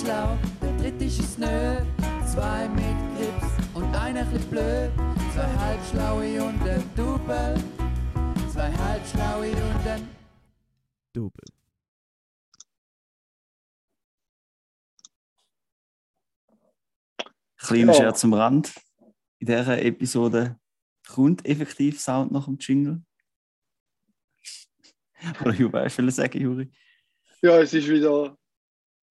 schlau, der dritte ist es nö. Zwei mit Grips und einer bisschen blöd. Zwei halbschlaue und ein Double. Zwei halbschlaue und ein Double. Kleiner Ja. Scherz am Rand. In dieser Episode kommt effektiv Sound nach dem Jingle. Oder du weißt, was sagen, Juri? Ja, es ist wieder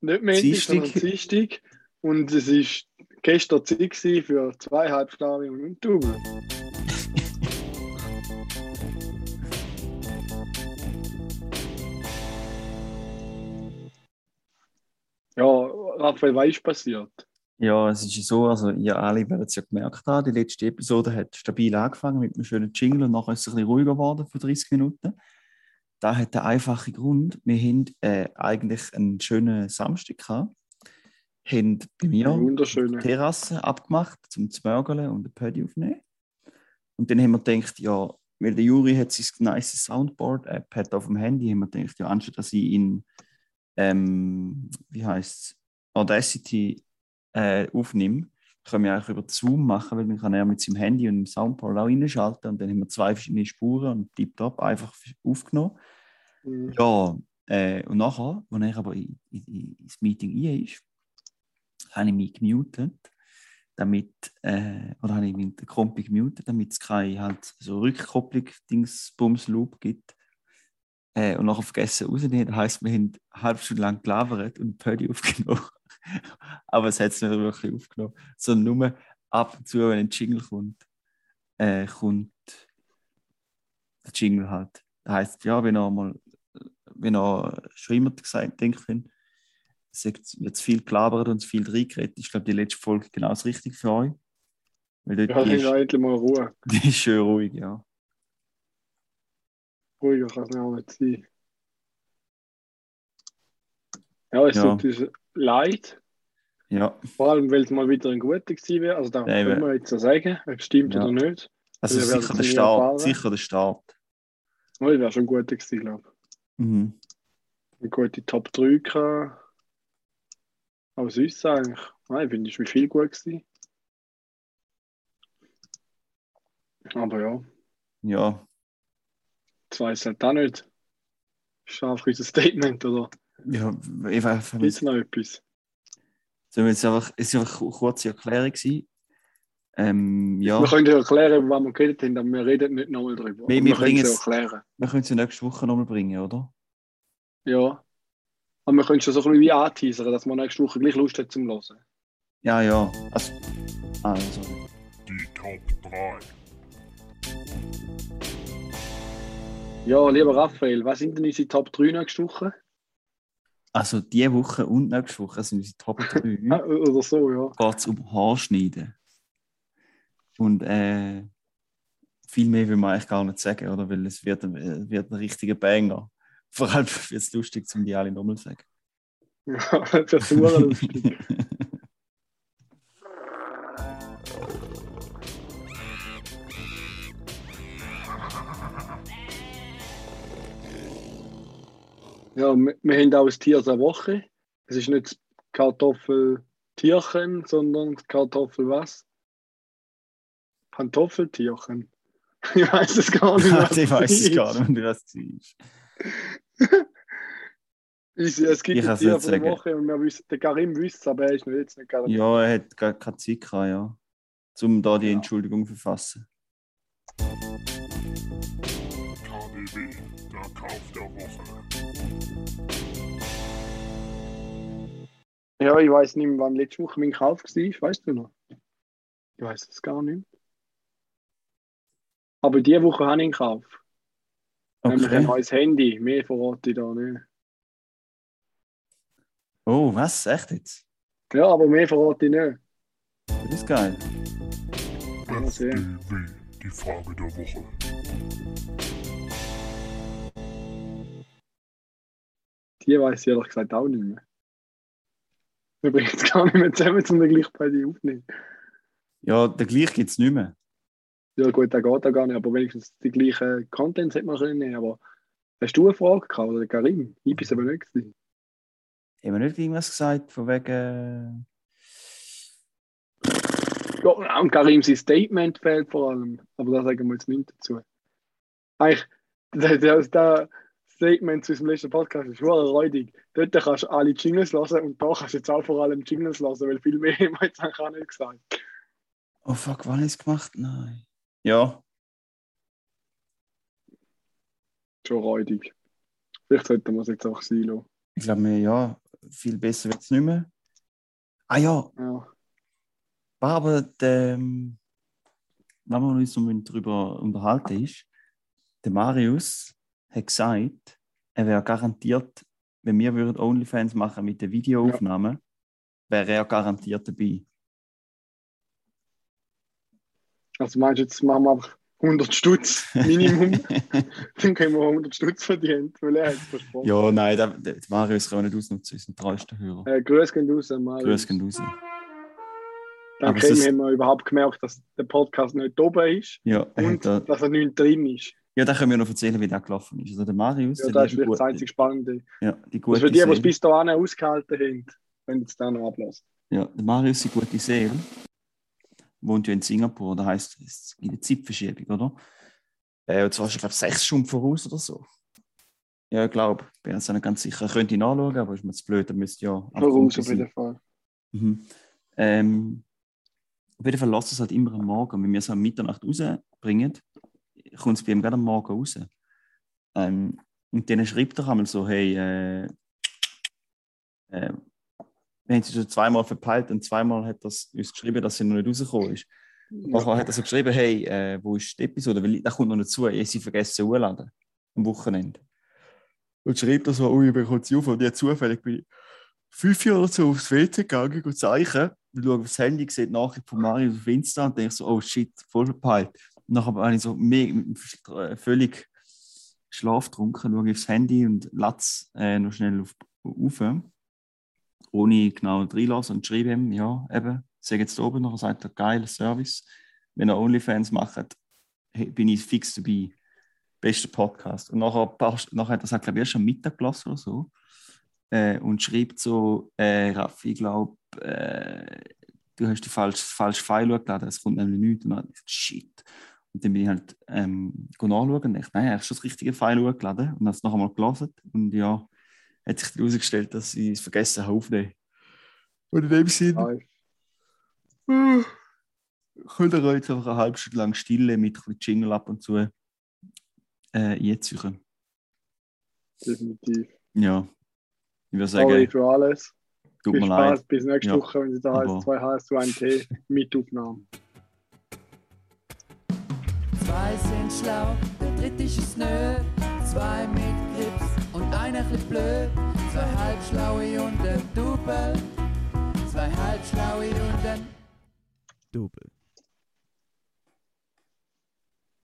nicht Montag, sondern Dienstag. Und es ist gestern Zeit für zwei Halbschlaue und Double. Ja, Raphael, was ist passiert? Ja, es ist ja so, also ihr alle werdet es ja gemerkt haben, die letzte Episode hat stabil angefangen mit einem schönen Jingle und nachher ist es ein bisschen ruhiger geworden für 30 Minuten. Da hat der einfache Grund, wir haben äh, eigentlich einen schönen Samstag gehabt, haben bei mir Wunderschöne. Terrasse abgemacht, zum Zmörgeln und ein Pödi aufnehmen. Und dann haben wir gedacht, ja, weil der Juri hat sein nice Soundboard-App hat auf dem Handy, haben wir gedacht, ja, anstatt dass ich in, ähm, wie heißt Audacity äh, aufnehme, können wir eigentlich über Zoom machen, weil dann kann er mit seinem Handy und dem Soundboard auch reinschalten und dann haben wir zwei verschiedene Spuren und tipptopp einfach aufgenommen. Mhm. Ja, äh, und nachher, als er aber in, in, in, ins Meeting rein ist, habe ich mich gemutet, damit, äh, oder habe ich den Kompi gemutet, damit es keine halt so Rückkopplung, Dings, Bums, Loop gibt. Äh, und nachher vergessen rauszunehmen. Das heisst, wir haben eine halbe Stunde lang gelabert und Pödi aufgenommen. Aber es hat es nicht wirklich aufgenommen, sondern nur ab und zu, wenn ein Jingle kommt, äh, kommt der Jingle halt. Das heisst, ja, wenn er mal, wenn er schon immer gesagt denkt, es wird zu viel gelabert und zu viel reingeredet, ist, glaube die letzte Folge genau das Richtige für euch. Weil dort Ja, die, ist, mal Ruhe. die ist schön ruhig, ja. Ruhiger kann es nicht sein. Ja, es Ja. tut uns leid. Ja, Vor allem, weil es mal wieder ein guter gewesen wäre. Also, da können wir jetzt sagen, ob es stimmt Ja. oder nicht. also werden sicher der, Start, erfahren. sicher der Start. Oh, das wäre schon ein guter gewesen, glaube ich. Mhm. Eine gute Top 3 gehabt. Aber sonst eigentlich, nein, ich finde, es war viel gut gewesen. Aber ja, Ja, das weiß halt auch nicht. Ist einfach unser Statement, oder ja ich weiß, gibt es noch etwas? so jetzt einfach, es war einfach eine kurze Erklärung. Gewesen. Ähm, ja, Wir können ja erklären, was wir geredet haben, aber wir reden nicht nochmal drüber. Wir- wir können es erklären. wir können es nächste Woche nochmal bringen, oder? Ja. Aber wir können schon so ein bisschen wie anteasern, dass man nächste Woche gleich Lust hat zum Hören. Ja, ja. Also, sorry. Die Top 3. Ja, lieber Raphael, was sind denn unsere Top 3 nächste Woche? also diese Woche und nächste Woche sind unsere Top 3. Ah, oder so, ja. geht es um Haarschneiden. Und äh, viel mehr will man eigentlich gar nicht sagen, oder? Weil es wird, ein- wird ein richtiger Banger. Vor allem wird es lustig, um die alle nochmal zu sagen. Ja, das ist lustig. Ja, wir, wir haben auch ein Tier der Woche. Es ist nicht das Kartoffeltierchen, sondern das Kartoffel was? Pantoffeltierchen. Ich weiß es gar nicht. was ich weiß es gar nicht, was es ist. Ist- Es gibt Ich ein Tier von der. Woche und wir wissen, der Karim wüsste es, aber er ist noch jetzt nicht garantiert. Ja, er hat gar keine Zeit gehabt, ja. Um da die Entschuldigung zu verfassen. KDW, der Kauf der Woche. Ja, ich weiß nicht mehr, wann letzte Woche mein Kauf war. Weißt du noch? Ich weiß es gar nicht. Aber diese Woche habe ich einen Kauf. Nämlich ein Okay. neues Handy. Mehr verrate ich da nicht. Oh, was? Echt jetzt? Ja, aber mehr verrate ich nicht. Das ist geil. Sehr. FDW, die Frage der Woche. Die weiß ich ehrlich gesagt auch nicht mehr. Wir bringen es gar nicht mehr zusammen, um den gleich bei dir aufzunehmen. Ja, den gleich gibt es nicht mehr. Ja gut, der geht da gar nicht, aber wenigstens die gleichen Contents hätte man können nehmen. Aber hast du eine Frage gehabt oder der Karim? Ich bin es aber nicht gewesen. Haben wir nicht irgendwas gesagt, von wegen. Ja, und Karim sein Statement fehlt vor allem. Aber da sagen wir jetzt nichts dazu. Eigentlich, das, das, das Statement zu unserem letzten Podcast ist schon räudig. Dort kannst du alle Jingles hören und da kannst du jetzt auch vor allem Jingles hören, weil viel mehr haben wir jetzt eigentlich auch nicht gesagt. Oh fuck, wann ist es gemacht? Nein. Ja, Schon räudig. Vielleicht sollte man es jetzt auch sein lassen. ich glaube, ja, viel besser wird es nicht mehr. Ah ja, Ja. aber der, ähm, wenn wir uns noch darüber unterhalten ist, der Marius hat gesagt, er wäre garantiert, wenn wir würden OnlyFans machen mit den Videoaufnahmen, wäre er garantiert dabei. Also meinst du, jetzt machen wir einfach 100 Stutz Minimum, dann können wir 100 Stutz verdienen, weil er hat es versprochen. ja, nein, der, der Marius kann nicht ausnutzen, unseren treuesten Hörer. Äh, Grüß gehen raus, Marius. Grüß gehen raus. Dank ihm haben wir überhaupt gemerkt, dass der Podcast nicht oben ist Ja, und da, dass er nicht drin ist. Ja, da können wir noch erzählen, wie der gelaufen ist. Also der Marius, Ja, der das ist vielleicht das einzig Spannende. ja, die Das gute für die, die es bis dahin ausgehalten haben, wenn jetzt dann noch ablassen. Ja, der Marius, die gute Seele, wohnt ja in Singapur, da heißt es in der Zeitverschiebung, oder? Äh, und zwar ist glaube ich, sechs Stunden voraus oder so. Ja, ich glaube, bin jetzt nicht ganz sicher. Ich könnte ihn nachschauen, aber ist mir zu blöd, dann müsste ja. Voraus auf jeden Fall. Mhm. Ähm, auf jeden Fall lasst es halt immer am Morgen. Wenn wir es am Mitternacht rausbringen, kommt es bei ihm gerade am Morgen raus. Ähm, und dann schreibt er einmal so, hey, äh, äh, wir haben sie schon zweimal verpeilt und zweimal hat er uns geschrieben, dass sie noch nicht rausgekommen ist. Nachher hat er so geschrieben, hey, äh, wo ist die Episode? Weil da kommt noch dazu, ich habe sie vergessen hochzuladen am Wochenende. Und schreibt er so, ui, ich bekomme sie auf und ich zufällig bin ich fünf Jahre so aufs WC gegangen und zeichnen. Dann schaue ich aufs Handy, sehe die Nachricht von Mario auf Insta und denke so, oh shit, voll verpeilt. Nachher habe ich so völlig schlaftrunken, schaue aufs Handy und latz äh, noch schnell auf, auf ohne genau reinlassen und schreibe ihm, ja, eben, sage jetzt oben noch, er sagt er, geiler Service. Wenn er OnlyFans macht, bin ich fix dabei. Bester Podcast. Und nachher, nachher hat er glaube ich, erst am Mittag gelassen oder so. Äh, und schreibt so, äh, Raffi, ich glaube, äh, du hast die falsche, falsche File hochgeladen, es kommt nämlich nichts. Und dann shit. Und dann bin ich halt ähm, go nachschauen und dachte, nein, er hat schon das richtige File hochgeladen. Und habe es noch einmal gelesen. Und ja, hat sich herausgestellt, dass ich es vergessen habe aufzunehmen. Und in dem Sinne Ja, könnt ihr euch jetzt einfach eine halbe Stunde lang Stille mit ein bisschen Jingle ab und zu äh, einziehen. definitiv. Ja, ich würde Sorry sagen, für alles. tut Viel mir Spaß. leid. Bis nächste Ja. Woche, wenn es da heißt, zwei HS zu 1 T mit Aufnahme. Sind schlau, der dritte ist es nö. Zwei mit Grips und einer chli blöd. Zwei halbschlaue und ein Double. Zwei halbschlaue und ein Double.